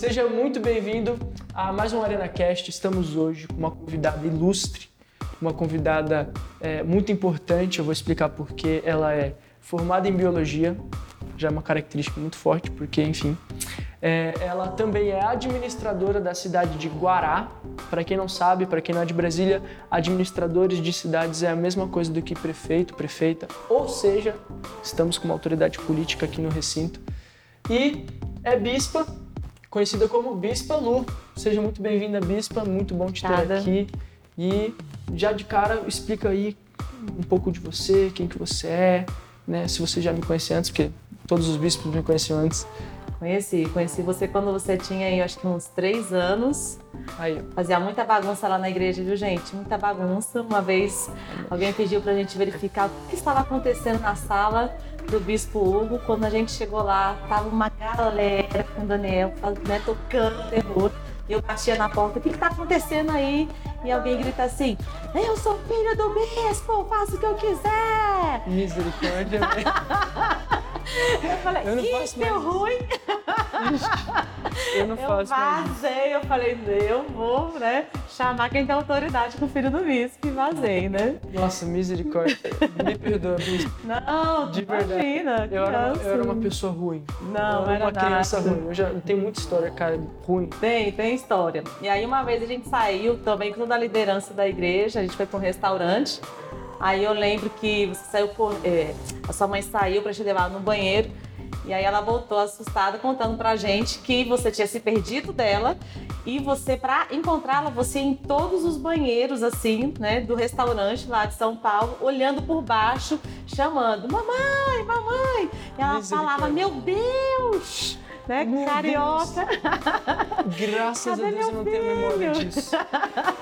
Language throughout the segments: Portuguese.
Seja muito bem-vindo a mais um Arena Cast. Estamos hoje com uma convidada ilustre, uma convidada é, muito importante. Eu vou explicar porque ela é formada em biologia, já é uma característica muito forte, porque, enfim, é, ela também é administradora da cidade de Guará. Para quem não sabe, para quem não é de Brasília, administradores de cidades é a mesma coisa do que prefeito, prefeita, ou seja, estamos com uma autoridade política aqui no recinto. E é bispa conhecida como Bispa Lu. Seja muito bem-vinda, Bispa, muito bom te ter aqui. E já de cara, explica aí um pouco de você, quem que você é, né? Se você já me conhece antes, porque todos os bispos me conheciam antes. Conheci, conheci você quando você tinha aí, acho que uns três anos. Aí, Fazia muita bagunça lá na igreja, viu, gente? Muita bagunça. Uma vez alguém pediu pra gente verificar o que estava acontecendo na sala do Bispo Hugo. Quando a gente chegou lá, tava uma galera com o Daniel, né, tocando terror. E eu batia na porta, o que, que tá acontecendo aí? E alguém grita assim, eu sou filho do bispo, faço o que eu quiser. misericórdia. Eu falei, Eu não faço deu mais ruim. eu não Eu faço mais. vazei, eu falei, eu vou, né, chamar quem tem autoridade com o filho do bispo e vazei, né? Nossa, misericórdia. Me perdoa, bispo. Não, De imagina, Eu era, uma, criança. eu era uma pessoa ruim. Não, eu era era uma criança nada. ruim. Eu já tenho muita história, cara, ruim. Tem, tem história. E aí uma vez a gente saiu também com toda a liderança da igreja, a gente foi para um restaurante. Aí eu lembro que você saiu por, é, a sua mãe saiu para te levar no banheiro. E aí ela voltou assustada contando pra gente que você tinha se perdido dela e você para encontrá-la você ia em todos os banheiros assim, né, do restaurante lá de São Paulo, olhando por baixo, chamando: "Mamãe, mamãe". E ela falava. "Meu Deus!" Né? Meu Carioca. Graças Cadê a Deus eu não tenho memória disso.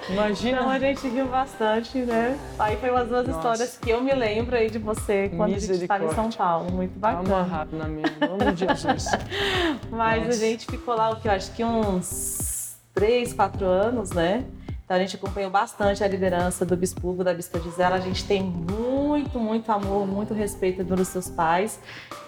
Imagina. Então a gente riu bastante, né? Aí foi umas duas Nossa. histórias que eu me lembro aí de você quando a gente estava em São. Paulo. Muito Tá bacana. amarrado na minha, em nome de Jesus. Mas Nossa. a gente ficou lá, o que eu acho que uns três, quatro anos, né? Então a gente acompanhou bastante a liderança do Bispo da Bispa Gisela. A gente tem muito, muito amor, muito respeito pelos seus pais.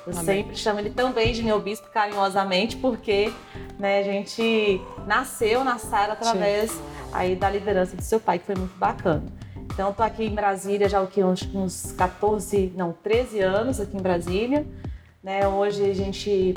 Eu Amém. sempre chamo ele também de meu bispo carinhosamente, porque né, a gente nasceu na Sara através aí da liderança do seu pai, que foi muito bacana. Então, tô aqui em Brasília já o que, uns, uns 14, não, 13 anos aqui em Brasília. Né? Hoje a gente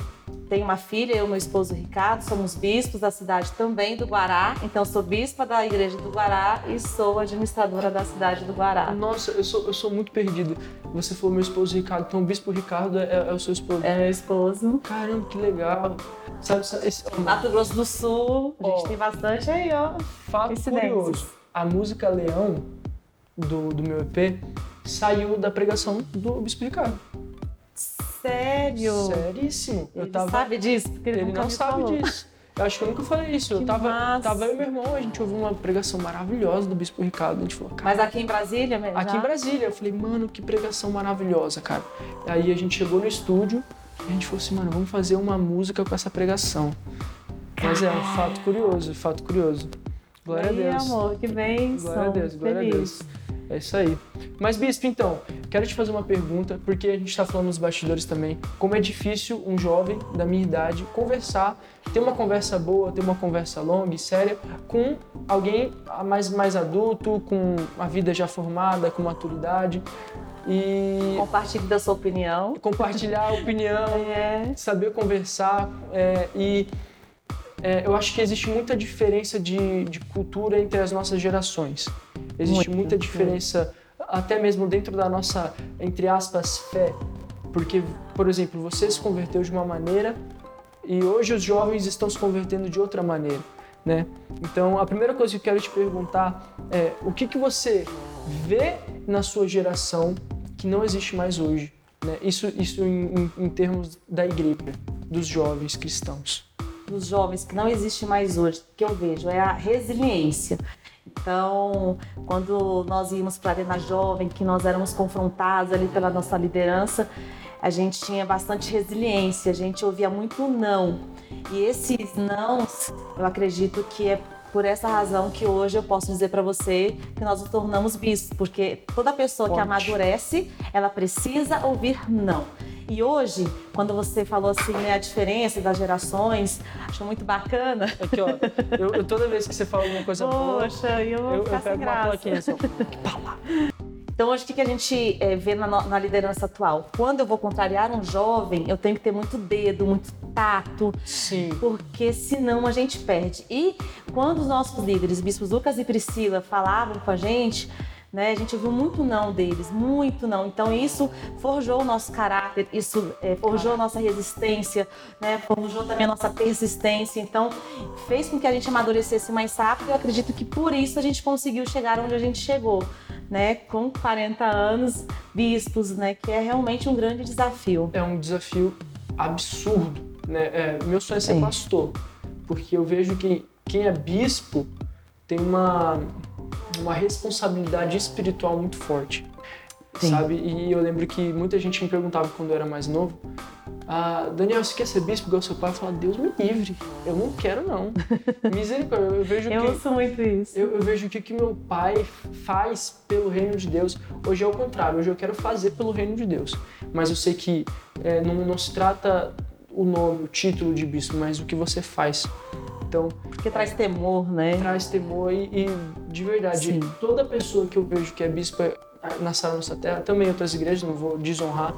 tem uma filha, eu e meu esposo Ricardo, somos bispos da cidade também do Guará. Então, sou bispa da igreja do Guará e sou administradora da cidade do Guará. Nossa, eu sou, eu sou muito perdido. Você falou meu esposo Ricardo, então o bispo Ricardo é, é o seu esposo. É meu esposo. Caramba, que legal. Sabe, sabe esse Mato Grosso do Sul, a gente Ó. tem bastante aí, ó. fato curioso. A música Leão, do, do meu EP, saiu da pregação do bispo Ricardo. Sério? Seríssimo. Eu Ele tava. sabe disso? Porque ele, Ele nunca não sabe falou. disso. Eu acho que eu nunca falei isso. Eu Que tava, massa. tava eu e meu irmão, a gente ouviu uma pregação maravilhosa do Bispo Ricardo. A gente falou, cara, Mas aqui em Brasília mesmo? aqui em Brasília. Eu falei, mano, que pregação maravilhosa, cara. Aí a gente chegou no estúdio e a gente falou assim, mano, vamos fazer uma música com essa pregação. Mas é um fato curioso, fato curioso. Glória a Deus. amor, que bênção. Glória a Deus, glória Feliz. a Deus. É isso aí. Mas, Bispo, então, quero te fazer uma pergunta, porque a gente está falando nos bastidores também, como é difícil um jovem da minha idade conversar, ter uma conversa boa, ter uma conversa longa e séria com alguém mais, mais adulto, com a vida já formada, com maturidade. E Compartilhe da sua opinião. compartilhar a opinião, É. saber conversar é, e é, eu acho que existe muita diferença de, de cultura entre as nossas gerações. Existe Muito, muita diferença, até mesmo dentro da nossa, entre aspas, fé. Porque, por exemplo, você se converteu de uma maneira e hoje os jovens estão se convertendo de outra maneira, né? Então, a primeira coisa que eu quero te perguntar é o que, que você vê na sua geração que não existe mais hoje, né? Isso, isso em, em- em termos da igreja, dos jovens cristãos. dos jovens que não existe mais hoje, que eu vejo, é a resiliência. Então, quando nós íamos para a Arena Jovem, que nós éramos confrontados ali pela nossa liderança, a gente tinha bastante resiliência, a gente ouvia muito não. E esses nãos, eu acredito que é por essa razão que hoje eu posso dizer para você que nós nos tornamos bispos, porque toda pessoa que Forte. amadurece, ela precisa ouvir não. E hoje, quando você falou assim, né, a diferença das gerações, acho muito bacana. Aqui, ó, eu, eu toda vez que você fala alguma coisa boa, Poxa, eu, vou eu, eu sem pego uma graça. plaquinha assim. Então, hoje, o que que a gente eh, vê na, na liderança atual? Quando eu vou contrariar um jovem, eu tenho que ter muito dedo, muito tato, Sim. porque senão a gente perde. E quando os nossos líderes, bispos Lucas e Priscila, falavam com a gente, né, a gente ouviu muito não deles, muito não. Então isso forjou o nosso caráter, isso eh, forjou a nossa resistência, né, forjou também a nossa persistência. Então fez com que a gente amadurecesse mais rápido. Eu acredito que por isso a gente conseguiu chegar onde a gente chegou. Né, com 40 anos, bispos, né, que é realmente um grande desafio. É um desafio absurdo, né? É, meu sonho é ser Sim. pastor, porque eu vejo que quem é bispo tem uma, uma responsabilidade espiritual muito forte, Sim. sabe? E eu lembro que muita gente me perguntava quando eu era mais novo, ah, Daniel, você quer ser bispo igual seu pai? Eu falava, Deus me livre, eu não quero não. Misericórdia, eu vejo Eu que... ouço muito isso. Eu, eu vejo o que, que meu pai faz pelo reino de Deus. Hoje é o contrário, hoje eu quero fazer pelo reino de Deus. Mas eu sei que é, não, não se trata o nome, o título de bispo, mas o que você faz. Então, Porque traz temor, né? traz temor e, e, de verdade, Sim. toda pessoa que eu vejo que é bispo na sala nossa terra, também outras igrejas, não vou desonrar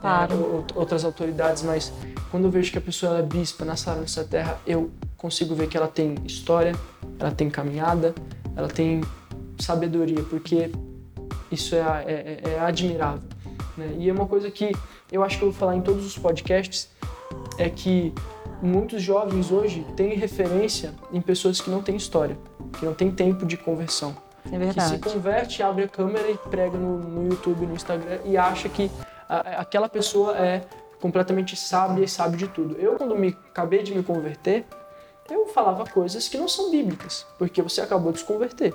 Claro. é, ou- outras autoridades, mas quando eu vejo que a pessoa é bispa na sala nossa terra, eu consigo ver que ela tem história, ela tem caminhada, ela tem sabedoria, porque isso é, é- é admirável. né? E é uma coisa que eu acho que eu vou falar em todos os podcasts, é que muitos jovens hoje têm referência em pessoas que não têm história, que não têm tempo de conversão. É Que se verdade. converte, abre a câmera e prega no, no YouTube, no Instagram e acha que a- aquela pessoa é completamente sábia e sabe de tudo. Eu, quando me acabei de me converter, eu falava coisas que não são bíblicas, porque você acabou de se converter.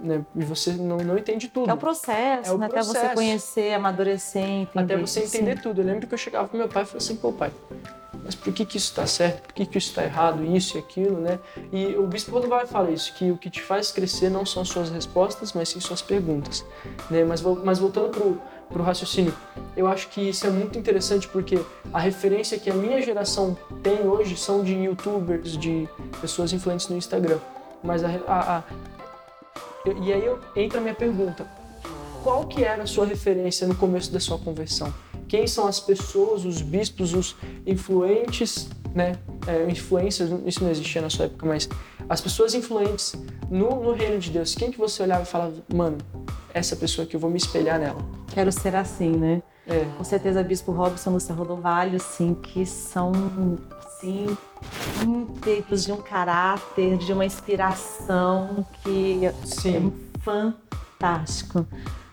Né? E você não, não entende tudo. É o processo, É o né? Até você processo. conhecer, amadurecer, entender. Até você entender tudo. Eu lembro que eu chegava pro meu pai e falava assim, pô pai, mas por que que isso está certo? Por que que isso está errado? Isso e aquilo, né? E o Bispo Rodovalho fala isso, que o que te faz crescer não são suas respostas, mas sim suas perguntas. Né? Mas, mas voltando pro, pro raciocínio, eu acho que isso é muito interessante porque a referência que a minha geração tem hoje são de youtubers, de pessoas influentes no Instagram. Mas a- a- e aí eu, entra a minha pergunta, qual que era a sua referência no começo da sua conversão? Quem são as pessoas, os bispos, os influentes, né? É, influências, isso não existia na sua época, mas as pessoas influentes no, no reino de Deus, quem que você olhava e falava, mano, essa pessoa aqui, eu vou me espelhar nela. Quero ser assim, né? É, Com certeza, Bispo Robson, Lúcia Rodovalho, assim, que são, sim, íntegros de um caráter, de uma inspiração que sim, é fantástico.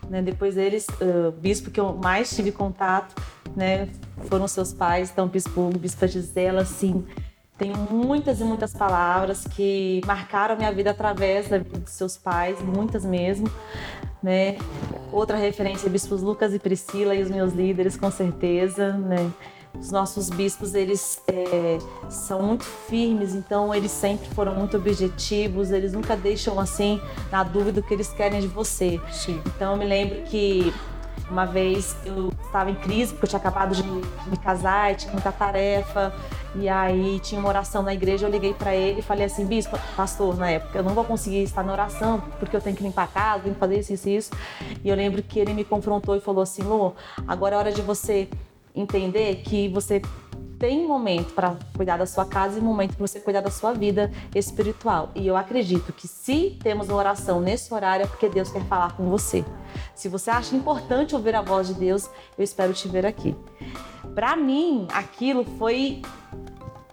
Né? Depois deles, ah, o bispo que eu mais tive contato, né, foram seus pais, então Bispo Bispa Gisela, assim, tenho muitas e muitas palavras que marcaram a minha vida através da vida dos seus pais, muitas mesmo, né? Outra referência, bispos Lucas e Priscila e os meus líderes, com certeza, né? Os nossos bispos, eles é, são muito firmes, então eles sempre foram muito objetivos, eles nunca deixam, assim, na dúvida o que eles querem de você. sim. Então eu me lembro que uma vez eu estava em crise, porque eu tinha acabado de me, casar e tinha muita tarefa. E aí tinha uma oração na igreja, eu liguei para ele e falei assim, bispo, pastor, na época, eu não vou conseguir estar na oração, porque eu tenho que limpar a casa, tenho que fazer isso, isso, isso. E eu lembro que ele me confrontou e falou assim, Lô, agora é hora de você entender que você tem um momento para cuidar da sua casa e um momento para você cuidar da sua vida espiritual. E eu acredito que se temos uma oração nesse horário é porque Deus quer falar com você. Se você acha importante ouvir a voz de Deus, eu espero te ver aqui. Para mim, aquilo foi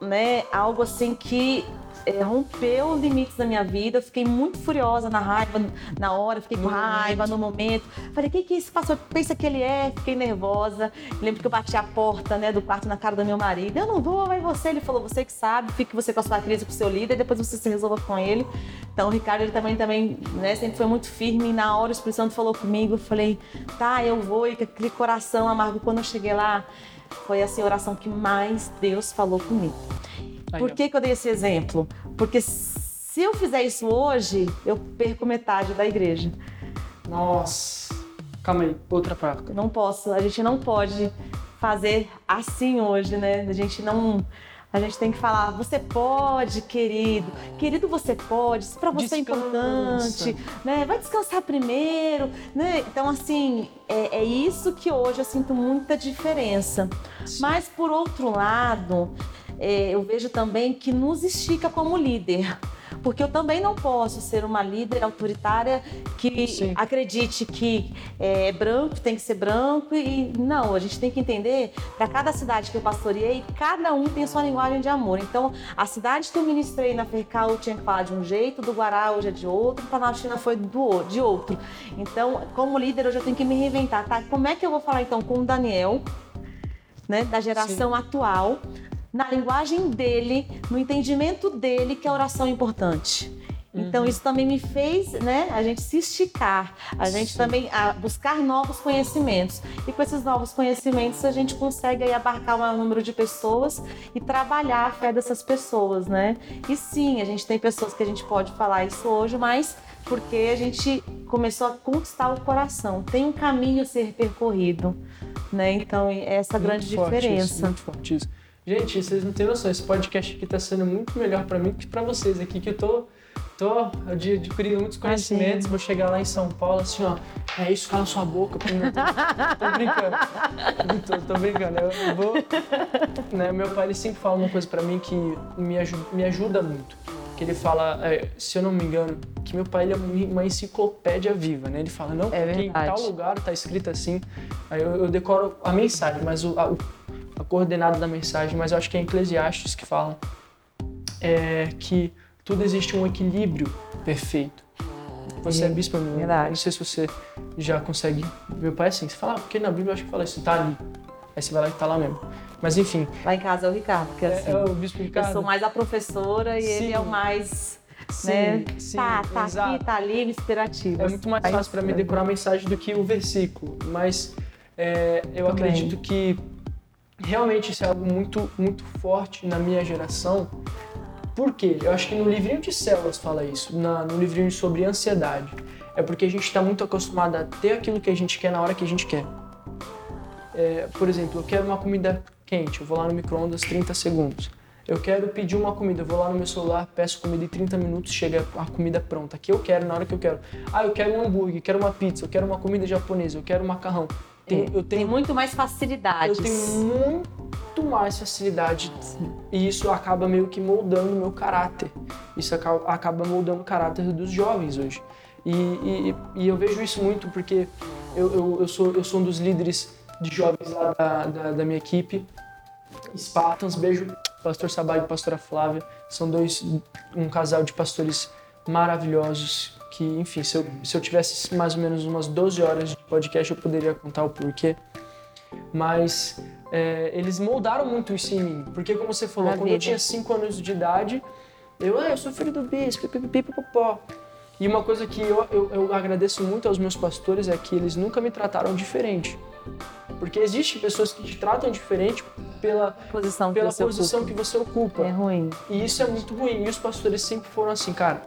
né, algo assim que é, rompeu os limites da minha vida. Eu fiquei muito furiosa na raiva, na hora, fiquei com No raiva no momento. Falei, o que, que esse pastor pensa que ele é? Fiquei nervosa. Lembro que eu bati a porta né, do quarto na cara do meu marido. Eu não vou, vai você. Ele falou, você que sabe, fique você com a sua crise com o seu líder, depois você se resolva com ele. Então o Ricardo ele também, também né, sempre foi muito firme. E na hora o Espírito Santo falou comigo, eu falei, tá, eu vou. E aquele coração amargo, quando eu cheguei lá, foi assim, a oração que mais Deus falou comigo. Por que, que eu dei esse exemplo? Porque se eu fizer isso hoje, eu perco metade da igreja. Nossa. Calma aí, outra parte. Não posso, a gente não pode fazer assim hoje, né? A gente não a gente tem que falar, você pode, querido. Querido, você pode. Isso para você é Descansa. é importante, né? Vai descansar primeiro, né? Então, assim, é, é isso que hoje eu sinto muita diferença. Mas, por outro lado, é, eu vejo também que nos estica como líder porque eu também não posso ser uma líder autoritária que Sim. acredite que é branco tem que ser branco e não, a gente tem que entender para cada cidade que eu pastoreei, cada um tem sua linguagem de amor. Então, a cidade que eu ministrei na Fercal eu tinha que falar de um jeito, do Guará hoje é de outro, Planaltina foi do, de outro. Então, como líder, hoje eu tenho que me reinventar, tá? Como é que eu vou falar então com o Daniel, né, da geração Sim. atual, na linguagem dele, no entendimento dele que a oração é importante. Então, uhum. isso também me fez né, a gente se esticar, a gente Sim. também a buscar novos conhecimentos. E com esses novos conhecimentos, a gente consegue aí, abarcar o maior número de pessoas e trabalhar a fé dessas pessoas, né? E sim, a gente tem pessoas que a gente pode falar isso hoje, mas porque a gente começou a conquistar o coração. Tem um caminho a ser percorrido, né? Então, é essa muito grande diferença. Isso, muito forte isso. Gente, vocês não têm noção, esse podcast aqui tá sendo muito melhor para mim que para vocês aqui, que eu tô, tô adquirindo muitos conhecimentos, vou chegar lá em São Paulo assim, ó, é isso, cala sua boca, tô, tô brincando, tô, tô, brincando, eu vou, né, meu pai ele sempre fala uma coisa para mim que me ajuda, me ajuda muito, que ele fala, é, se eu não me engano, que meu pai ele é uma enciclopédia viva, né? Ele fala, não, é porque em tal lugar tá escrito assim, aí eu, eu decoro a mensagem, mas o, a, o a coordenada da mensagem, mas eu acho que é Eclesiastes que fala é, que tudo existe um equilíbrio perfeito. Você é bispo, não, não sei se você já consegue. Meu pai é assim, você fala, ah, porque na Bíblia eu acho que fala isso, tá ali. Aí você vai lá e tá lá mesmo. Mas enfim. Lá em casa é o Ricardo, que é assim. É, é o bispo Ricardo. Eu sou mais a professora e sim. ele é o mais. Sim, né? sim, tá, tá exato. aqui, tá ali, inspirativo. É muito mais fácil para mim decorar a mensagem do que o versículo. Mas é, eu Também. acredito que realmente isso é algo muito, muito forte na minha geração. Por quê? Eu acho que no livrinho de células fala isso, na, no livrinho sobre ansiedade. É porque a gente está muito acostumado a ter aquilo que a gente quer na hora que a gente quer. É, por exemplo, eu quero uma comida quente, eu vou lá no micro-ondas 30 segundos. Eu quero pedir uma comida, eu vou lá no meu celular, peço comida em 30 minutos, chega a comida pronta, que eu quero na hora que eu quero. Ah, eu quero um hambúrguer, quero uma pizza, eu quero uma comida japonesa, eu quero um macarrão. Tem, eu tenho, tem muito mais facilidade. Eu tenho muito mais facilidade e isso acaba meio que moldando o meu caráter. Isso acaba, acaba moldando o caráter dos jovens hoje. E, e, e eu vejo isso muito porque eu, eu, eu, sou, eu sou um dos líderes de jovens lá da, da, da minha equipe. Spartans, beijo, pastor Sabag e pastora Flávia. São dois, um casal de pastores maravilhosos que, enfim, se eu, se eu tivesse mais ou menos umas 12 horas de podcast, eu poderia contar o porquê. Mas é, eles moldaram muito isso em mim. Porque, como você falou, Na quando vida. eu tinha 5 anos de idade, eu, ah, eu sou filho do bispo, pipipipopó. E uma coisa que eu, eu, eu agradeço muito aos meus pastores é que eles nunca me trataram diferente. Porque existem pessoas que te tratam diferente pela posição, pela que, posição você que você ocupa. É ruim. E isso é muito ruim. E os pastores sempre foram assim, cara,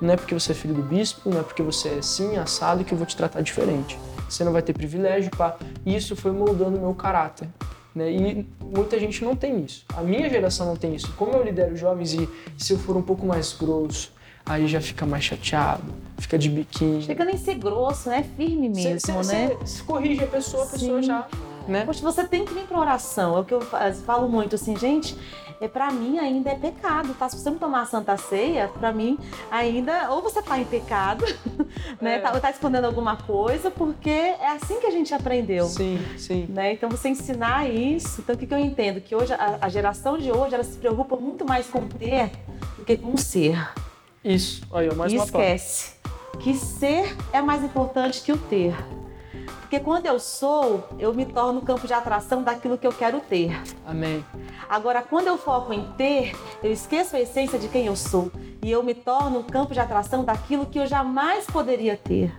não é porque você é filho do bispo, não é porque você é assim, assado, que eu vou te tratar diferente. Você não vai ter privilégio, pá. E isso foi moldando o meu caráter. Né? E muita gente não tem isso. A minha geração não tem isso. Como eu lidero jovens e se eu for um pouco mais grosso, aí já fica mais chateado, fica de biquíni. Chega nem ser grosso, né? Firme mesmo, cê, cê, né? Você corrige a pessoa, a pessoa já. Né? Poxa, você tem que vir para oração. É o que eu falo muito assim, gente é para mim ainda é pecado, tá? Se você não tomar a Santa Ceia, para mim ainda ou você tá em pecado, né? É. Tá, ou tá escondendo alguma coisa, porque é assim que a gente aprendeu. Sim, sim. Né? Então você ensinar isso, então o que, que eu entendo? Que hoje a, a geração de hoje ela se preocupa muito mais com ter do que com ser. Isso, olha, mais e uma esquece que ser é mais importante que o ter. Porque quando eu sou, eu me torno campo de atração daquilo que eu quero ter. Amém. Agora, quando eu foco em ter, eu esqueço a essência de quem eu sou e eu me torno campo de atração daquilo que eu jamais poderia ter,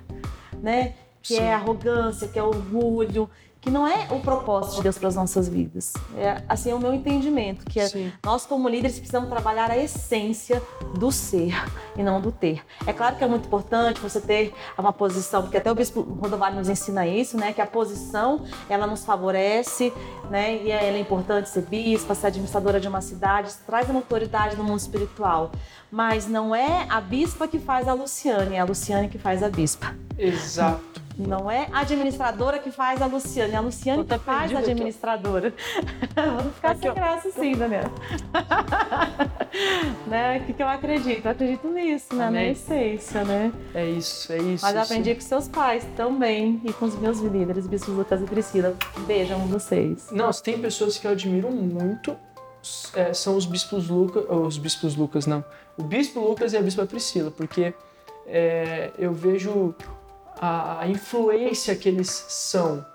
né? Que é Sim. é arrogância, que é orgulho, que não é o propósito de Deus para as nossas vidas. É assim é o meu entendimento, que é, nós como líderes precisamos trabalhar a essência do ser e não do ter. É claro que é muito importante você ter uma posição, porque até o bispo Rodovalho nos ensina isso, né, que a posição ela nos favorece, né, e ela é importante ser bispa, ser administradora de uma cidade, traz uma autoridade no mundo espiritual. Mas não é a bispa que faz a Luciane, é a Luciane que faz a bispa. Exato. Não é a administradora que faz a Luciane, é a Luciane que faz a administradora. Vamos ficar aqui, sem graça sim, Daniel. né? O que, que eu acredito? Eu acredito nisso, né? Na essência, né? É isso, é isso. Mas eu aprendi com seus pais também e com os meus líderes, bispos Lucas e Priscila. Beijam vocês. Não, tem pessoas que eu admiro muito, é, são os bispos Lucas, os bispos Lucas não, o bispo Lucas e a bispa Priscila, porque é, eu vejo a influência que eles são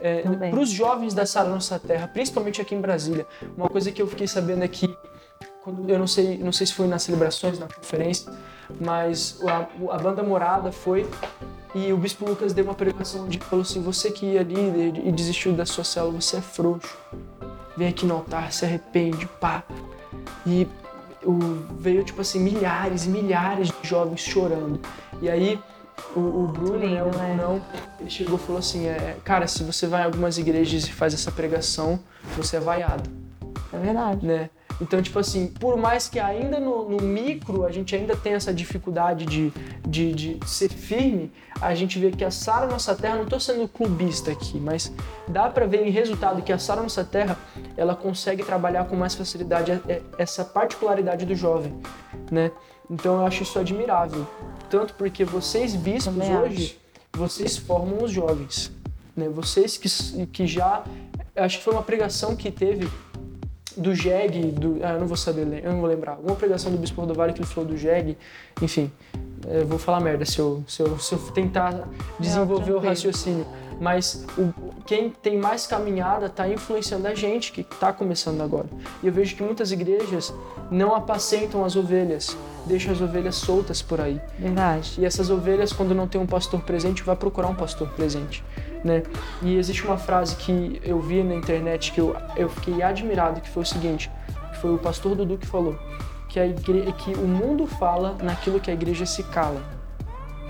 é, para os jovens da Sara Nossa Terra, principalmente aqui em Brasília. Uma coisa que eu fiquei sabendo é quando, eu não sei, não sei se foi nas celebrações, na conferência, mas a, a banda Morada foi e o Bispo Lucas deu uma pregação onde falou assim: você que ia líder e desistiu da sua célula, você é frouxo. Vem aqui no altar, se arrepende, pá. E o, veio tipo assim milhares e milhares de jovens chorando. E aí o, o Bruno, né, lindo, né, o Brunão, ele chegou e falou assim, é, cara, se você vai em algumas igrejas e faz essa pregação, você é vaiado. É verdade. Né? Então, tipo assim, por mais que ainda no, no micro a gente ainda tenha essa dificuldade de, de, de, ser firme, a gente vê que a Sara Nossa Terra, não estou sendo clubista aqui, mas dá para ver em resultado que a Sara Nossa Terra, ela consegue trabalhar com mais facilidade essa particularidade do jovem, né? Então eu acho isso admirável. Tanto porque vocês bispos hoje, vocês formam os jovens. Né? Vocês que, que já. Acho que foi uma pregação que teve do Jeg, do, ah, eu não vou saber, eu não vou lembrar. Uma pregação do Bispo Rodovalho que ele falou do Jeg, enfim, eu vou falar merda se eu, se eu, se eu tentar desenvolver não, o raciocínio. Mas o, quem tem mais caminhada está influenciando a gente que está começando agora. E eu vejo que muitas igrejas não apacentam as ovelhas, deixam as ovelhas soltas por aí. Verdade. E essas ovelhas, quando não tem um pastor presente, vai procurar um pastor presente. Né? E existe uma frase que eu vi na internet que eu, eu fiquei admirado, que foi o seguinte, que foi o pastor Dudu que falou, que, a igre... que o mundo fala naquilo que a igreja se cala.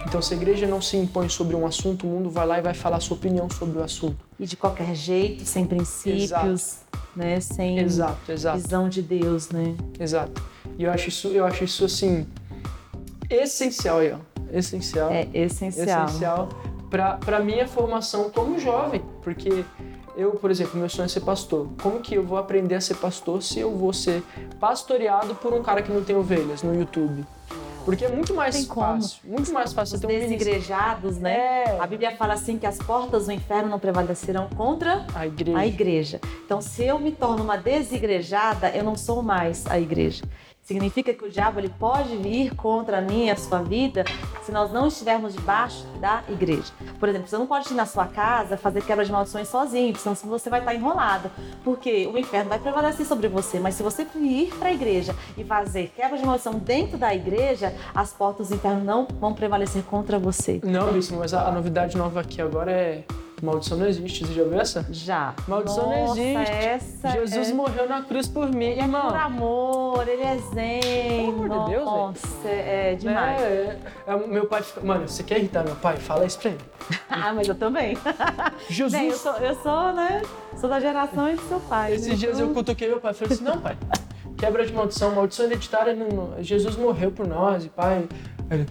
Então, se a igreja não se impõe sobre um assunto, o mundo vai lá e vai falar a sua opinião sobre o assunto. E de qualquer jeito, sem princípios, exato. né? Sem exato, exato. visão de Deus, né? Exato. E eu acho isso, eu acho isso assim essencial ó. Essencial. É essencial. Essencial para minha formação como jovem, porque eu, por exemplo, meu sonho é ser pastor. Como que eu vou aprender a ser pastor se eu vou ser pastoreado por um cara que não tem ovelhas no YouTube? Porque é muito mais fácil. Muito mais fácil Os ter um desigrejados, né? É. A Bíblia fala assim que as portas do inferno não prevalecerão contra a igreja. a igreja. Então, se eu me torno uma desigrejada, eu não sou mais a igreja. Significa que o diabo ele pode vir contra mim e a sua vida se nós não estivermos debaixo da igreja. Por exemplo, você não pode ir na sua casa fazer quebra de maldições sozinho, senão você vai estar enrolado. Porque o inferno vai prevalecer sobre você. Mas se você ir para a igreja e fazer quebra de maldição dentro da igreja, as portas do inferno não vão prevalecer contra você. Não, Bispo, mas a, a novidade nova aqui agora é Maldição não existe. Você já viu essa? Já. Maldição Nossa, não existe. Essa Jesus é... morreu na cruz por mim, ele irmão. É por amor, ele é zen. Pelo amor de Deus, Nossa, é, é demais. É, é, é, meu pai fica... Mano, você quer irritar meu pai? Fala isso pra ele. ah, mas eu também. Jesus. Bem, eu, sou, eu sou, né? Sou da geração de seu pai. Esses né? dias eu cutuquei meu pai e falei assim, não, pai, quebra de maldição, maldição hereditária, não, Jesus morreu por nós, e pai... Ele,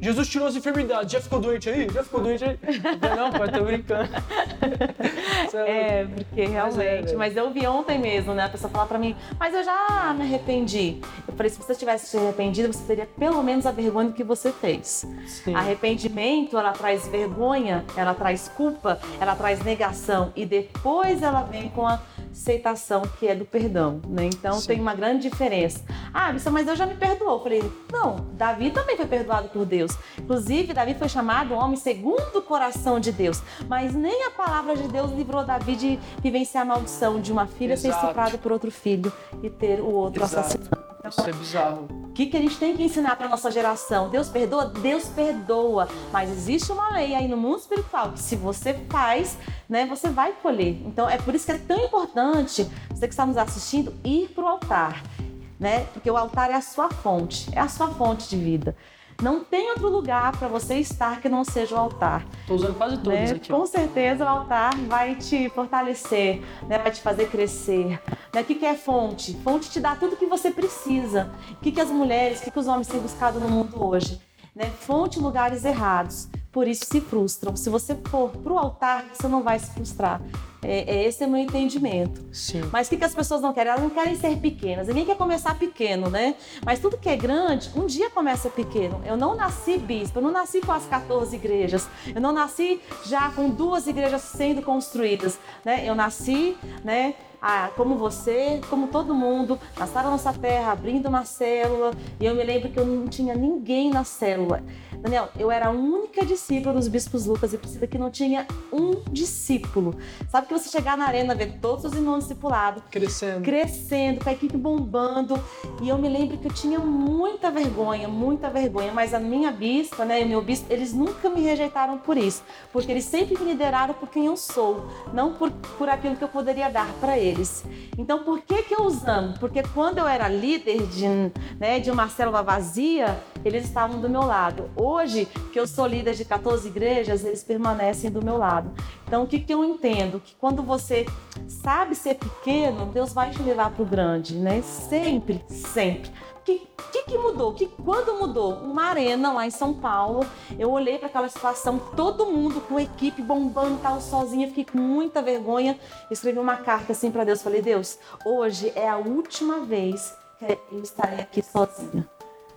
Jesus tirou as enfermidades, já ficou doente aí? Já ficou doente aí? Não, pai, tô brincando. é, porque realmente. Mas, mas, eu vi ontem mesmo, né? A pessoa falar pra mim, mas eu já me arrependi. Eu falei, se você tivesse se arrependido, você teria pelo menos a vergonha do que você fez. Sim. Arrependimento, ela traz vergonha, ela traz culpa, ela traz negação. E depois ela vem com a aceitação que é do perdão, né? Então Sim. tem uma grande diferença. Ah, mas eu já me perdoou. Eu falei, não, Davi também foi perdoado por Deus. Deus. Inclusive, Davi foi chamado homem segundo o coração de Deus. Mas nem a palavra de Deus livrou Davi de vivenciar a maldição de uma filha Exato. ser estuprada por outro filho e ter o outro Exato. assassinado. Então, Isso é bizarro. O que, que a gente tem que ensinar para nossa geração? Deus perdoa? Deus perdoa. Mas existe uma lei aí no mundo espiritual que se você faz, né, você vai colher. Então é por isso que é tão importante, você que está nos assistindo, ir para o altar. Né? Porque o altar é a sua fonte, é a sua fonte de vida. Não tem outro lugar para você estar que não seja o altar. Estou usando quase todos né? aqui. Com certeza o altar vai te fortalecer, né? vai te fazer crescer. Né? O que, que é fonte? Fonte te dá tudo o que você precisa. O que, que as mulheres, o que, que os homens têm buscado no mundo hoje? Né? Fonte lugares errados por isso se frustram. Se você for para o altar, você não vai se frustrar. É, é esse é o meu entendimento. Sim. Mas o que, que as pessoas não querem? Elas não querem ser pequenas. Ninguém quer começar pequeno, né? Mas tudo que é grande, um dia começa pequeno. Eu não nasci bispo, eu não nasci com as 14 igrejas. Eu não nasci já com duas igrejas sendo construídas. Né? Eu nasci, né? Ah, como você, como todo mundo, nasceram na nossa terra, abrindo uma célula. E eu me lembro que eu não tinha ninguém na célula. Daniel, eu era a única discípula dos bispos Lucas e Priscila que não tinha um discípulo. Sabe que você chegar na arena, ver todos os irmãos discipulados. Crescendo. Crescendo, com a equipe bombando. E eu me lembro que eu tinha muita vergonha, muita vergonha. Mas a minha bispa, né, e o meu bispo, eles nunca me rejeitaram por isso. Porque eles sempre me lideraram por quem eu sou, não por, por aquilo que eu poderia dar para eles. Então, por que que eu os amo? Porque quando eu era líder de, né, de uma célula vazia, eles estavam do meu lado. Hoje, que eu sou líder de 14 igrejas, eles permanecem do meu lado. Então, o que, que eu entendo? Que quando você sabe ser pequeno, Deus vai te levar para o grande, né? Sempre, sempre. Que, que, que, mudou? Que quando mudou? Uma arena lá em São Paulo, eu olhei para aquela situação, todo mundo com equipe bombando, tal, sozinha, fiquei com muita vergonha. Escrevi uma carta assim para Deus, falei: Deus, hoje é a última vez que eu estarei aqui sozinha.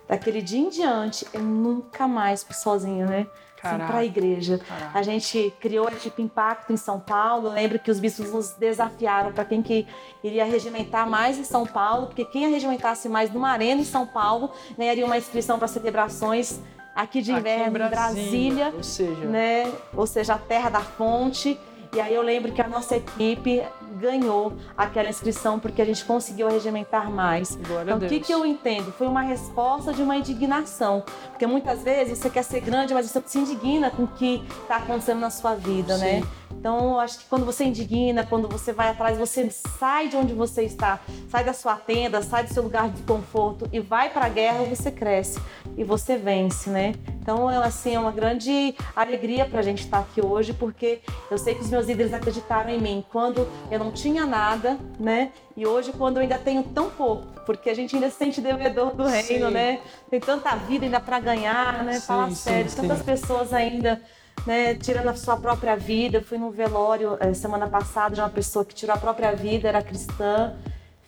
Daquele dia em diante, eu nunca mais fui sozinha, né? Assim, para a igreja. Caraca. A gente criou a Equipe Impacto em São Paulo. Eu lembro que os bispos nos desafiaram para quem que iria regimentar mais em São Paulo, porque quem regimentasse mais numa arena em São Paulo ganharia uma inscrição para celebrações aqui de inverno aqui em Brasília, Brasília, ou seja, né? Ou seja, a terra da fonte. E aí eu lembro que a nossa equipe ganhou aquela inscrição porque a gente conseguiu regimentar mais. Glória então, o que, que eu entendo? Foi uma resposta de uma indignação. Porque muitas vezes você quer ser grande, mas você se indigna com o que está acontecendo na sua vida, né? Sim. né? Então, eu acho que quando você indigna, quando você vai atrás, você sai de onde você está, sai da sua tenda, sai do seu lugar de conforto e vai para a guerra, você cresce e você vence, né? Então, assim, é uma grande alegria para a gente estar aqui hoje, porque eu sei que os meus líderes acreditaram em mim quando eu não tinha nada, né? E hoje, quando eu ainda tenho tão pouco, porque a gente ainda se sente devedor do reino, sim. né? Tem tanta vida ainda para ganhar, né? Sim, Fala sério, sim, tantas pessoas ainda né, tirando a sua própria vida. Eu fui num velório é, semana passada de uma pessoa que tirou a própria vida, era cristã,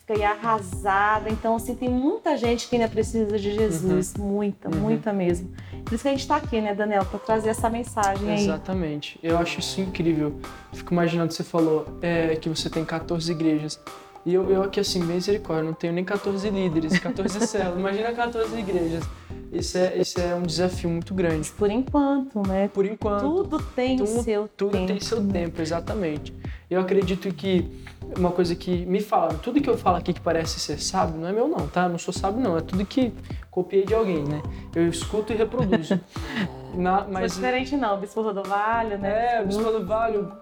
fiquei arrasada. Então, assim, tem muita gente que ainda precisa de Jesus, uhum. muita, uhum. muita mesmo. Por isso que a gente está aqui, né, Daniel, para trazer essa mensagem aí. Exatamente. Eu acho isso incrível. Fico imaginando, você falou é, que você tem 14 igrejas. E eu, eu aqui, assim, misericórdia, não tenho nem 14 líderes, 14 células. Imagina 14 igrejas. Isso é, isso é um desafio muito grande. Por enquanto, né? Por enquanto. Tudo tem o seu tudo tempo. Tudo tem seu tempo, exatamente. Eu acredito que uma coisa que me falaram, tudo que eu falo aqui que parece ser sábio, não é meu não, tá? Eu não sou sábio não, é tudo que copiei de alguém, né? Eu escuto e reproduzo. Na, mas... Foi diferente não, Bispo Rodovalho, né? É, Bispo Rodovalho,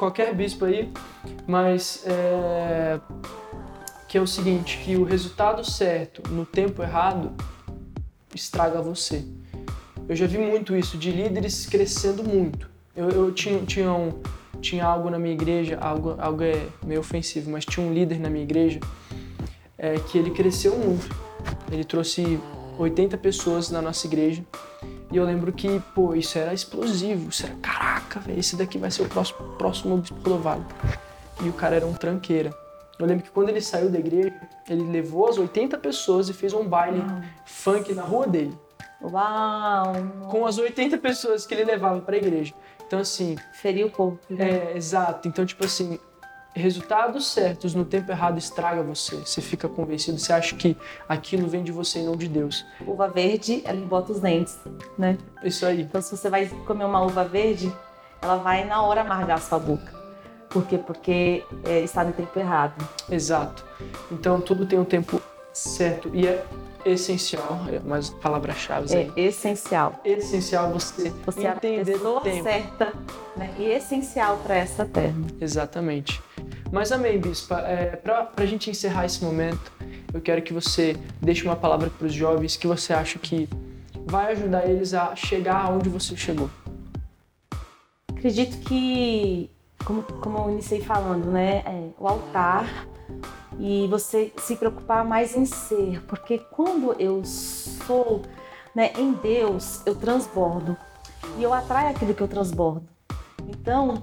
qualquer bispo aí, mas é, que é o seguinte, que o resultado certo no tempo errado estraga você. Eu já vi muito isso de líderes crescendo muito. Eu, eu tinha, tinha, um, tinha algo na minha igreja, algo, algo é meio ofensivo, mas tinha um líder na minha igreja é, que ele cresceu muito. Ele trouxe 80 pessoas na nossa igreja e eu lembro que, pô, isso era explosivo, isso era, caraca, velho, esse daqui vai ser o próximo, próximo bispo rodovalho. E o cara era um tranqueira. Eu lembro que quando ele saiu da igreja, ele levou as 80 pessoas e fez um baile Uau. funk na rua dele. Uau! Com as 80 pessoas que ele levava para a igreja. Então, assim. Feriu o corpo. Né? É, exato. Então, tipo assim, resultados certos no tempo errado estraga você. Você fica convencido, você acha que aquilo vem de você e não de Deus. Uva verde, ela embota os dentes, né? Isso aí. Então, se você vai comer uma uva verde, ela vai na hora amargar a sua boca. Por quê? Porque é, está no tempo errado. Exato. Então, tudo tem um tempo Certo. E é essencial, é mais palavra-chave É aí. essencial. Essencial você, Você é a entender pessoa o tempo. certa né? e essencial para essa terra. Exatamente. Mas amém, Bispa. É, para a gente encerrar esse momento, eu quero que você deixe uma palavra para os jovens que você acha que vai ajudar eles a chegar aonde você chegou. Acredito que, como, como eu iniciei falando, né, é, o altar e você se preocupar mais em ser, porque quando eu sou né, em Deus, eu transbordo e eu atraio aquilo que eu transbordo. Então,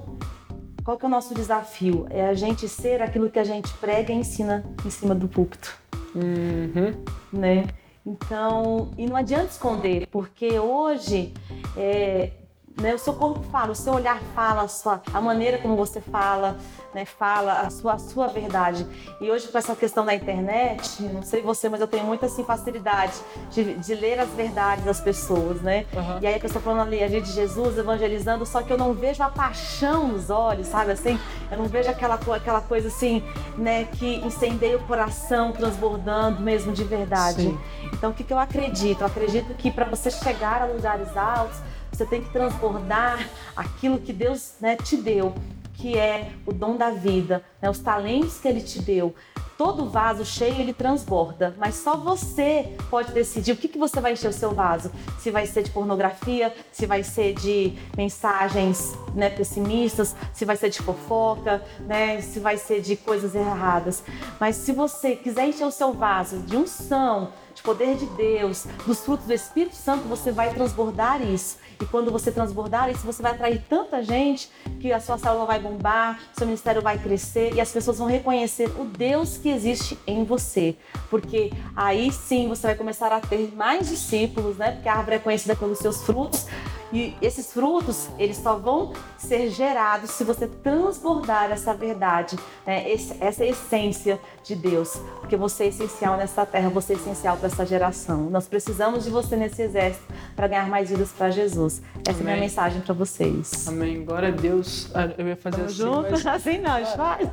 qual que é o nosso desafio? É a gente ser aquilo que a gente prega e ensina em cima do púlpito Uhum. né? Então, e não adianta esconder, porque hoje é, né, o seu corpo fala, o seu olhar fala, a, sua, a maneira como você fala, né, fala a sua, a sua verdade. E hoje com essa questão da internet, não sei você, mas eu tenho muita assim, facilidade de, de ler as verdades das pessoas, né? Aham. E aí eu estou falando ali, a gente de Jesus evangelizando, só que eu não vejo a paixão nos olhos, sabe assim? Eu não vejo aquela, aquela coisa assim, né, que incendeia o coração, transbordando mesmo de verdade. Sim. Então, o que, que eu acredito? Eu acredito que para você chegar a lugares altos, você tem que transbordar aquilo que Deus né, te deu, que é o dom da vida, né, os talentos que Ele te deu. Todo vaso cheio ele transborda, mas só você pode decidir o que, que você vai encher o seu vaso. Se vai ser de pornografia, se vai ser de mensagens né, pessimistas, se vai ser de fofoca, né, se vai ser de coisas erradas. Mas se você quiser encher o seu vaso de unção, poder de Deus, dos frutos do Espírito Santo, você vai transbordar isso. E quando você transbordar isso, você vai atrair tanta gente que a sua célula vai bombar, seu ministério vai crescer e as pessoas vão reconhecer o Deus que existe em você. Porque aí sim você vai começar a ter mais discípulos, né? Porque a árvore é conhecida pelos seus frutos. E esses frutos, eles só vão ser gerados se você transbordar essa verdade, né? Essa essência de Deus. Porque você é essencial nessa terra, você é essencial para essa geração. Nós precisamos de você nesse exército para ganhar mais vidas para Jesus. Essa é a minha Amém. mensagem para vocês. Amém. Glória a Deus. Ah, Eu ia fazer Tamo assim, junto? mas, Assim não, faz.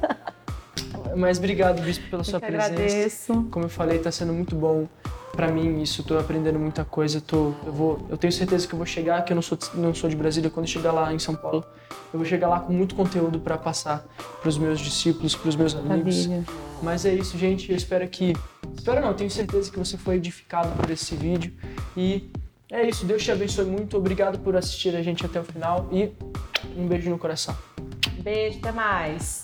mas obrigado, Bispo, pela Eu sua presença. agradeço. Como eu falei, está sendo muito bom para mim isso. Estou aprendendo muita coisa. Tô, eu, vou, eu tenho certeza que eu vou chegar, que eu não sou, não sou de Brasília. Quando eu chegar lá em São Paulo, eu vou chegar lá com muito conteúdo para passar para os meus discípulos, para os meus amigos. Maravilha. Mas é isso, gente. Eu espero que. Espero não, tenho certeza que você foi edificado por esse vídeo. E é isso. Deus te abençoe muito. Obrigado por assistir a gente até o final. E um beijo no coração. Beijo, até mais.